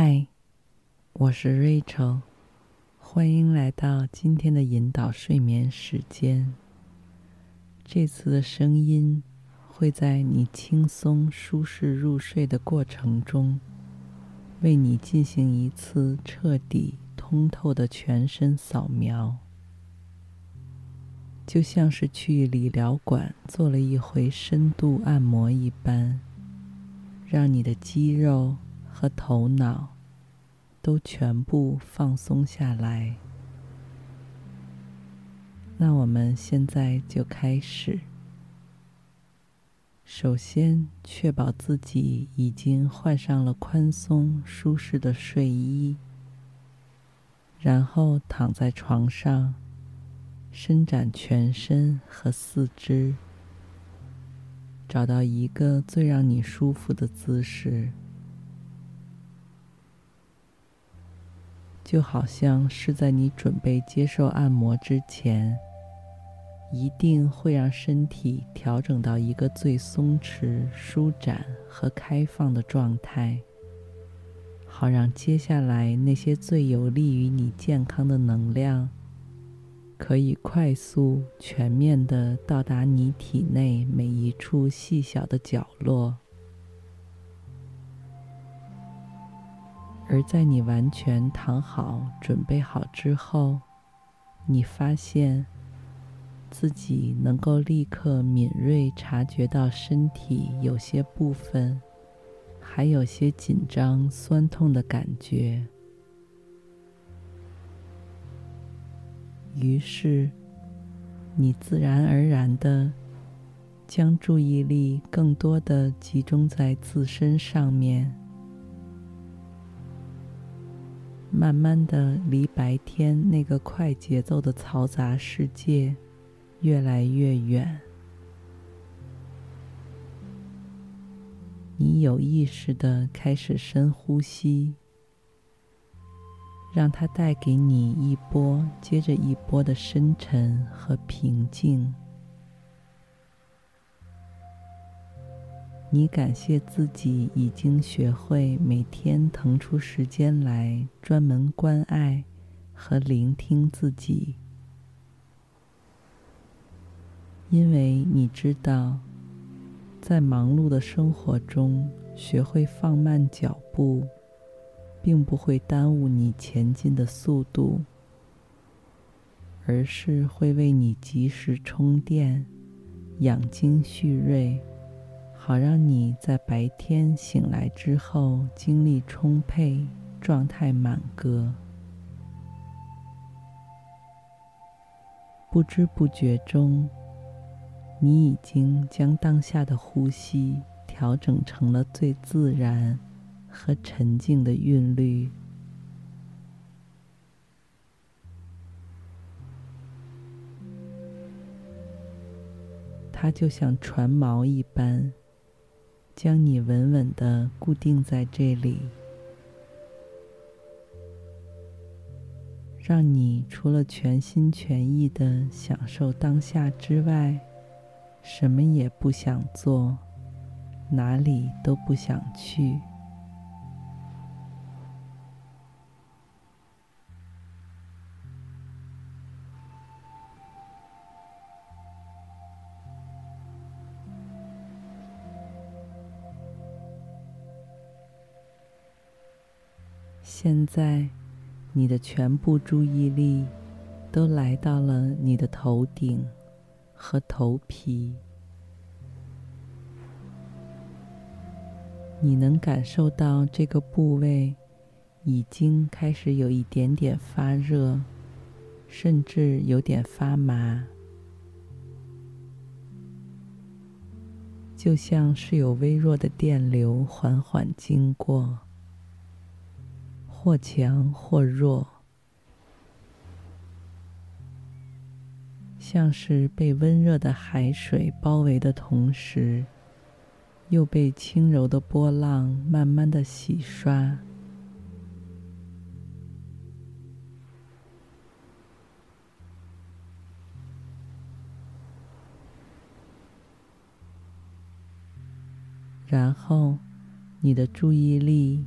嗨，我是 Rachel，欢迎来到今天的引导睡眠时间。这次的声音会在你轻松舒适入睡的过程中，为你进行一次彻底通透的全身扫描，就像是去理疗馆做了一回深度按摩一般，让你的肌肉和头脑都全部放松下来。那我们现在就开始。首先，确保自己已经换上了宽松舒适的睡衣，然后躺在床上，伸展全身和四肢，找到一个最让你舒服的姿势。就好像是在你准备接受按摩之前，一定会让身体调整到一个最松弛、舒展和开放的状态，好让接下来那些最有利于你健康的能量，可以快速、全面地到达你体内每一处细小的角落。而在你完全躺好、准备好之后，你发现自己能够立刻敏锐察觉到身体有些部分还有些紧张、酸痛的感觉。于是，你自然而然的将注意力更多的集中在自身上面。慢慢的，离白天那个快节奏的嘈杂世界越来越远。你有意识的开始深呼吸，让它带给你一波接着一波的深沉和平静。你感谢自己已经学会每天腾出时间来专门关爱和聆听自己，因为你知道，在忙碌的生活中，学会放慢脚步，并不会耽误你前进的速度，而是会为你及时充电，养精蓄锐。好让你在白天醒来之后精力充沛、状态满格。不知不觉中，你已经将当下的呼吸调整成了最自然和沉静的韵律。它就像船锚一般。将你稳稳的固定在这里，让你除了全心全意的享受当下之外，什么也不想做，哪里都不想去。现在，你的全部注意力都来到了你的头顶和头皮。你能感受到这个部位已经开始有一点点发热，甚至有点发麻，就像是有微弱的电流缓缓经过。或强或弱，像是被温热的海水包围的同时，又被轻柔的波浪慢慢的洗刷。然后，你的注意力。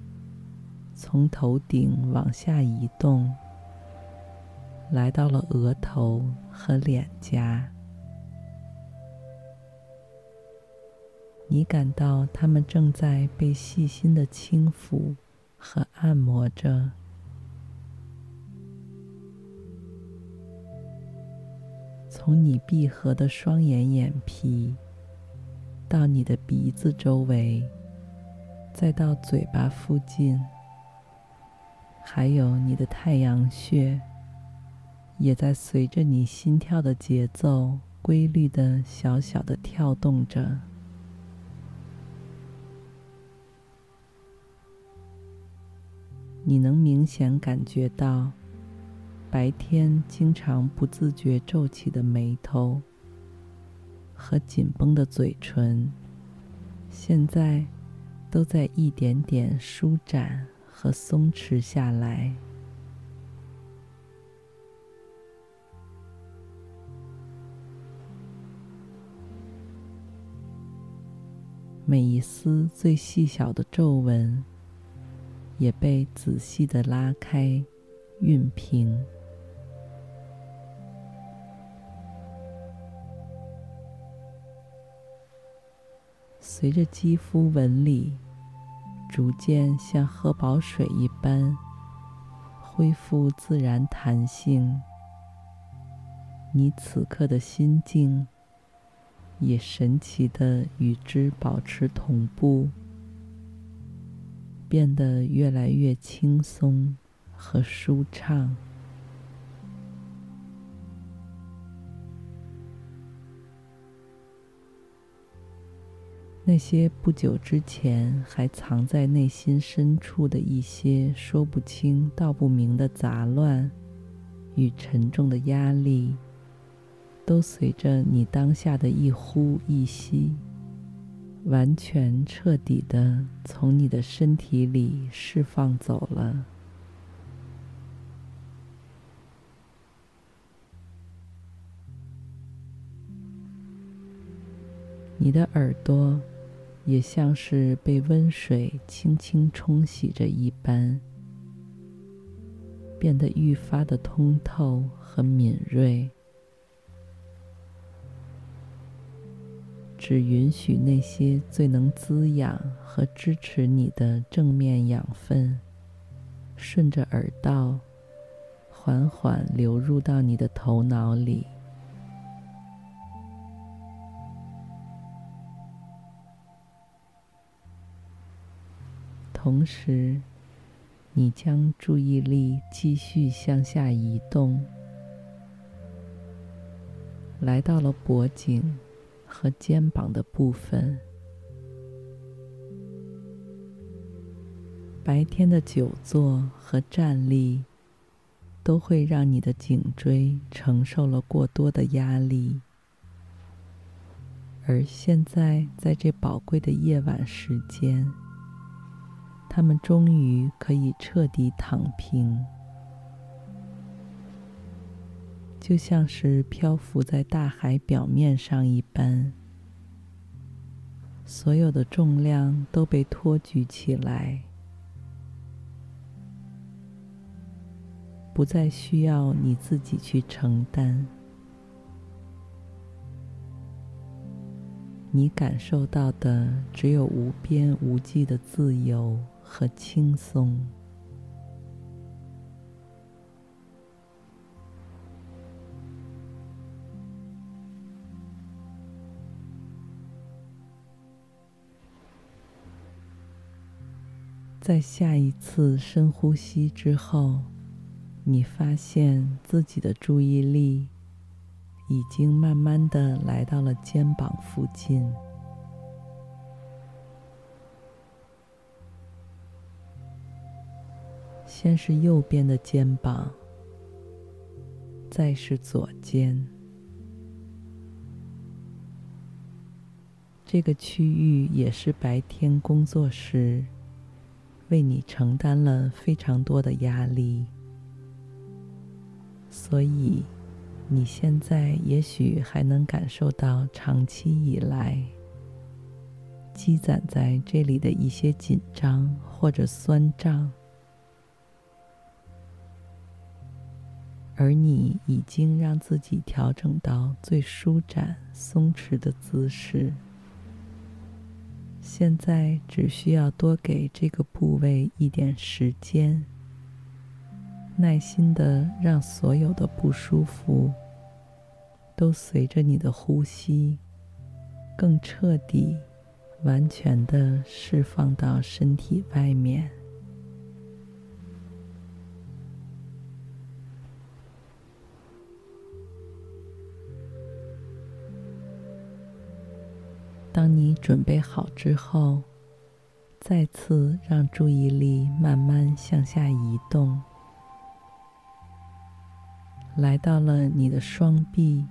从头顶往下移动，来到了额头和脸颊。你感到他们正在被细心的轻抚和按摩着。从你闭合的双眼眼皮，到你的鼻子周围，再到嘴巴附近，还有你的太阳穴，也在随着你心跳的节奏，规律的小小的跳动着。你能明显感觉到，白天经常不自觉皱起的眉头和紧绷的嘴唇，现在都在一点点舒展和松弛下来。每一丝最细小的皱纹。也被仔细的拉开、熨平。随着肌肤纹理逐渐像喝饱水一般恢复自然弹性，你此刻的心境也神奇的与之保持同步。变得越来越轻松和舒畅。那些不久之前还藏在内心深处的一些说不清道不明的杂乱与沉重的压力，都随着你当下的一呼一吸，完全彻底的从你的身体里释放走了。你的耳朵也像是被温水轻轻冲洗着一般，变得愈发的通透和敏锐。只允许那些最能滋养和支持你的正面养分，顺着耳道缓缓流入到你的头脑里。同时，你将注意力继续向下移动，来到了脖颈。和肩膀的部分，白天的久坐和站立都会让你的颈椎承受了过多的压力，而现在在这宝贵的夜晚时间，他们终于可以彻底躺平。就像是漂浮在大海表面上一般，所有的重量都被托举起来，不再需要你自己去承担。你感受到的只有无边无际的自由和轻松。在下一次深呼吸之后，你发现自己的注意力已经慢慢的来到了肩膀附近。先是右边的肩膀，再是左肩。这个区域也是白天工作时，为你承担了非常多的压力，所以你现在也许还能感受到长期以来积攒在这里的一些紧张或者酸胀而你已经让自己调整到最舒展、松弛的姿势。现在只需要多给这个部位一点时间，耐心的让所有的不舒服都随着你的呼吸，更彻底、完全的释放到身体外面。当你准备好之后，再次让注意力慢慢向下移动，来到了你的双臂，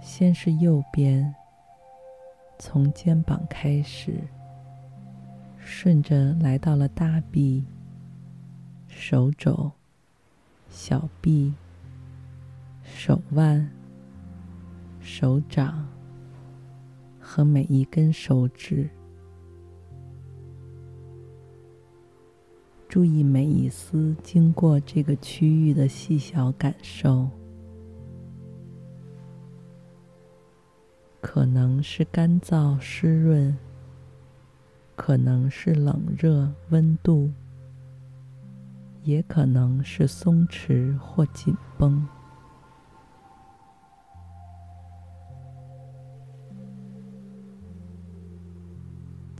先是右边，从肩膀开始，顺着来到了大臂、手肘、小臂、手腕、手掌。和每一根手指，注意每一丝经过这个区域的细小感受，可能是干燥湿润，可能是冷热温度，也可能是松弛或紧绷。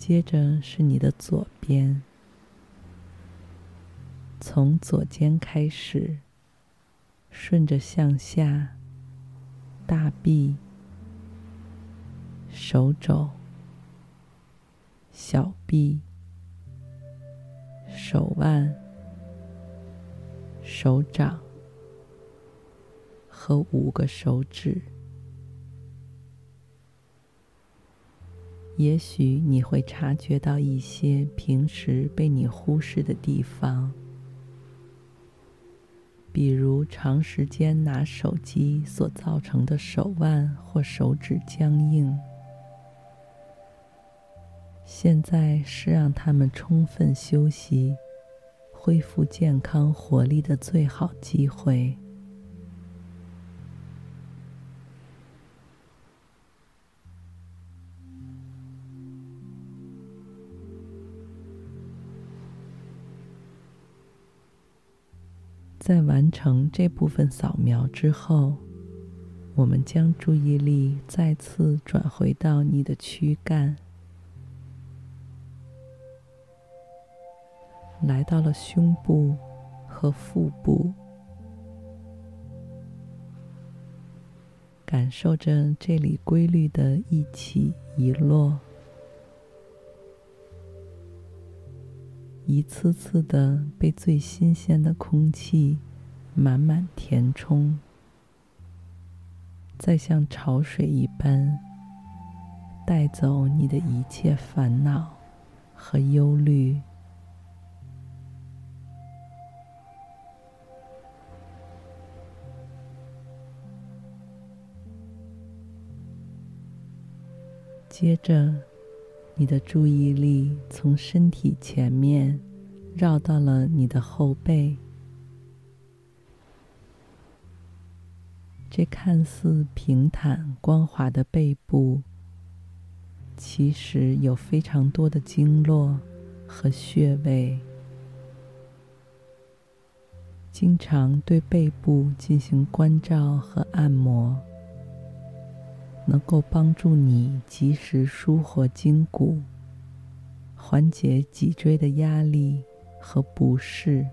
接着是你的左边，从左肩开始，顺着向下，大臂、手肘、小臂、手腕、手掌和五个手指。也许你会察觉到一些平时被你忽视的地方，比如长时间拿手机所造成的手腕或手指僵硬。现在是让他们充分休息、恢复健康活力的最好机会。在完成这部分扫描之后，我们将注意力再次转回到你的躯干，来到了胸部和腹部，感受着这里规律的一起一落。一次次的被最新鲜的空气满满填充，再像潮水一般带走你的一切烦恼和忧虑。接着。你的注意力从身体前面绕到了你的后背，这看似平坦光滑的背部，其实有非常多的经络和穴位。经常对背部进行关照和按摩。能够帮助你及时舒活筋骨，缓解脊椎的压力和不适。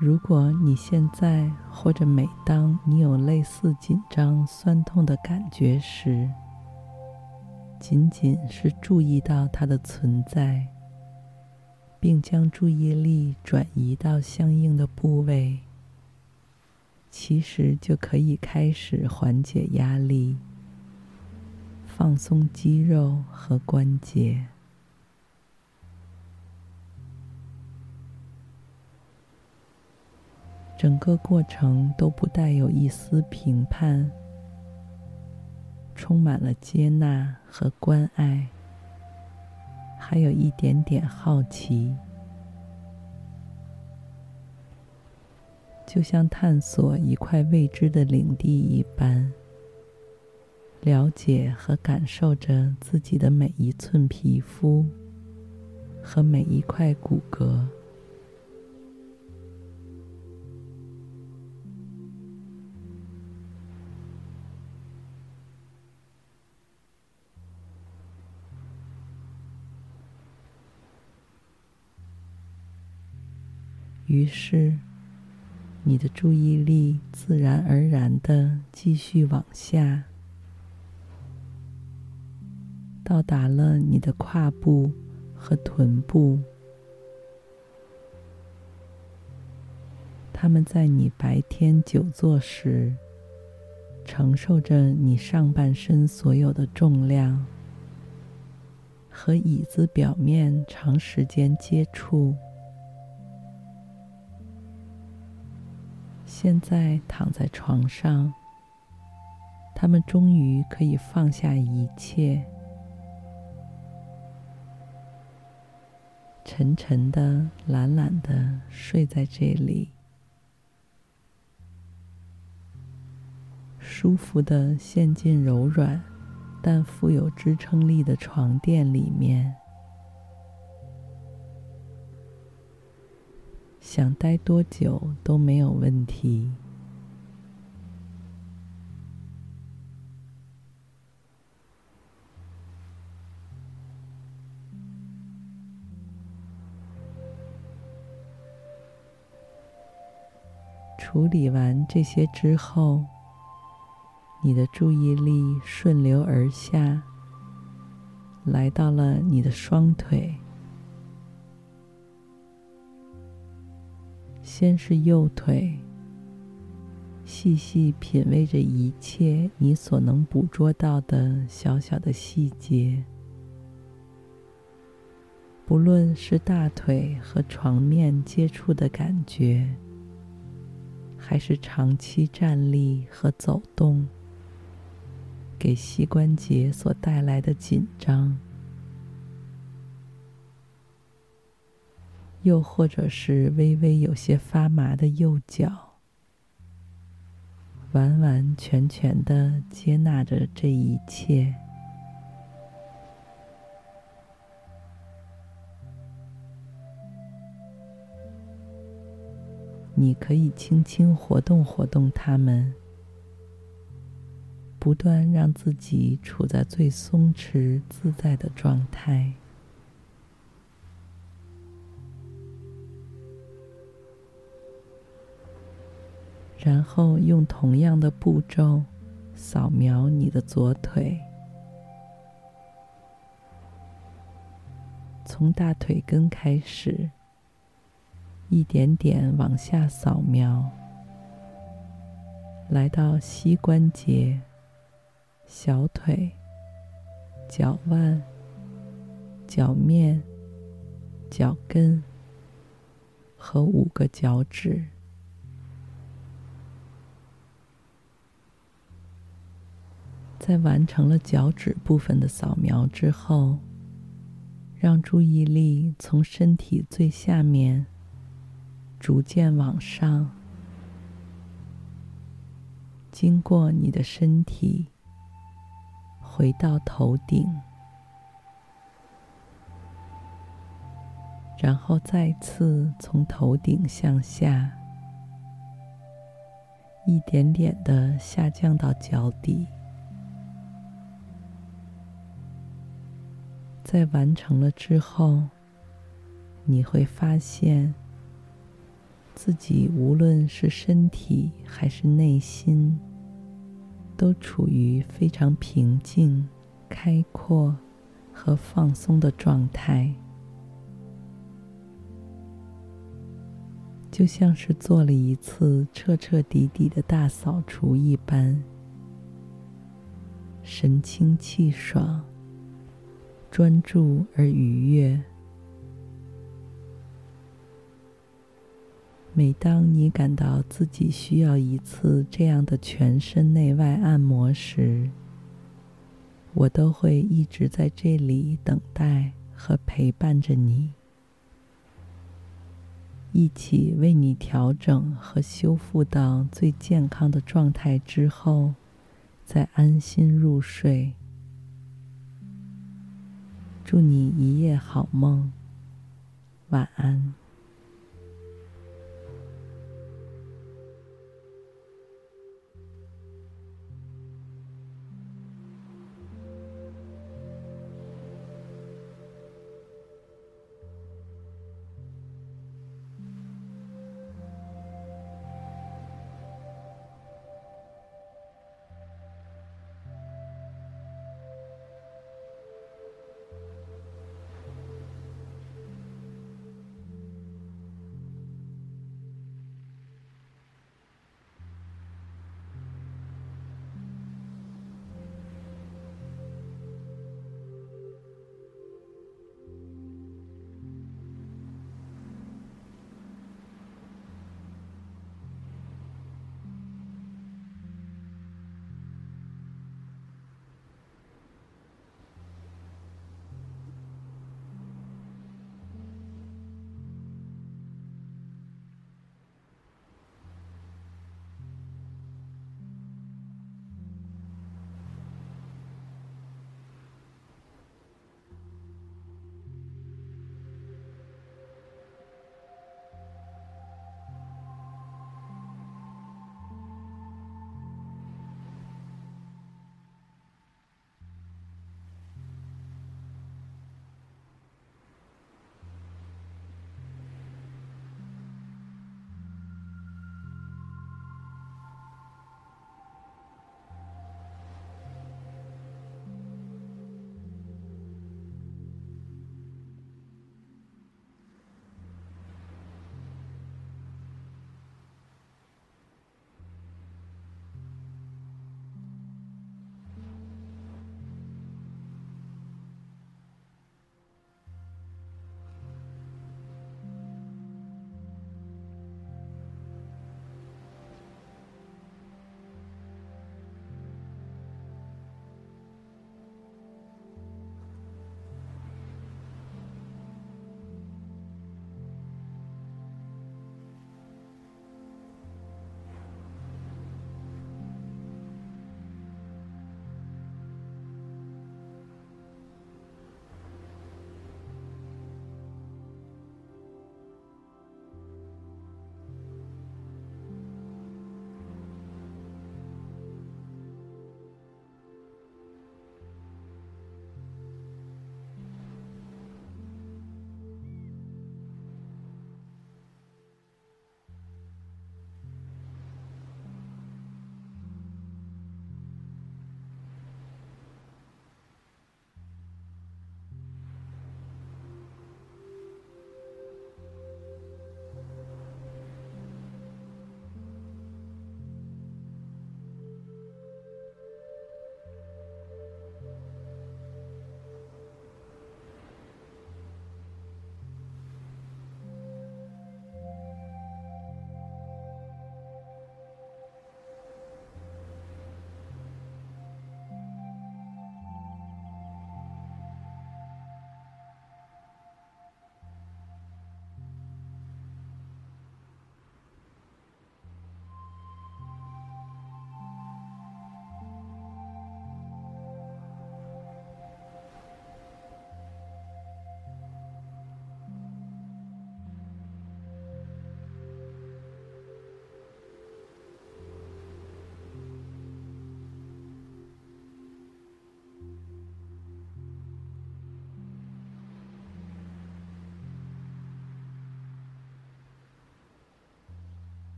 如果你现在或者每当你有类似紧张、酸痛的感觉时，仅仅是注意到它的存在。并将注意力转移到相应的部位，其实就可以开始缓解压力、放松肌肉和关节。整个过程都不带有一丝评判，充满了接纳和关爱，还有一点点好奇，就像探索一块未知的领地一般，了解和感受着自己的每一寸皮肤和每一块骨骼。于是，你的注意力自然而然的继续往下，到达了你的胯部和臀部。他们在你白天久坐时，承受着你上半身所有的重量，和椅子表面长时间接触。现在躺在床上，他们终于可以放下一切，沉沉的、懒懒的睡在这里，舒服的陷进柔软但富有支撑力的床垫里面。想待多久都没有问题。处理完这些之后，你的注意力顺流而下，来到了你的双腿。先是右腿，细细品味着一切你所能捕捉到的小小的细节，不论是大腿和床面接触的感觉，还是长期站立和走动给膝关节所带来的紧张。又或者是微微有些发麻的右脚，完完全全的接纳着这一切。你可以轻轻活动活动它们，不断让自己处在最松弛自在的状态。然后用同样的步骤扫描你的左腿，从大腿根开始，一点点往下扫描，来到膝关节、小腿、脚腕、脚面、脚跟和五个脚趾。在完成了脚趾部分的扫描之后，让注意力从身体最下面逐渐往上，经过你的身体，回到头顶，然后再次从头顶向下，一点点的下降到脚底。在完成了之后，你会发现自己无论是身体还是内心，都处于非常平静、开阔和放松的状态，就像是做了一次彻彻底底的大扫除一般，神清气爽。专注而愉悦。每当你感到自己需要一次这样的全身内外按摩时，我都会一直在这里等待和陪伴着你，一起为你调整和修复到最健康的状态之后，再安心入睡。祝你一夜好梦，晚安。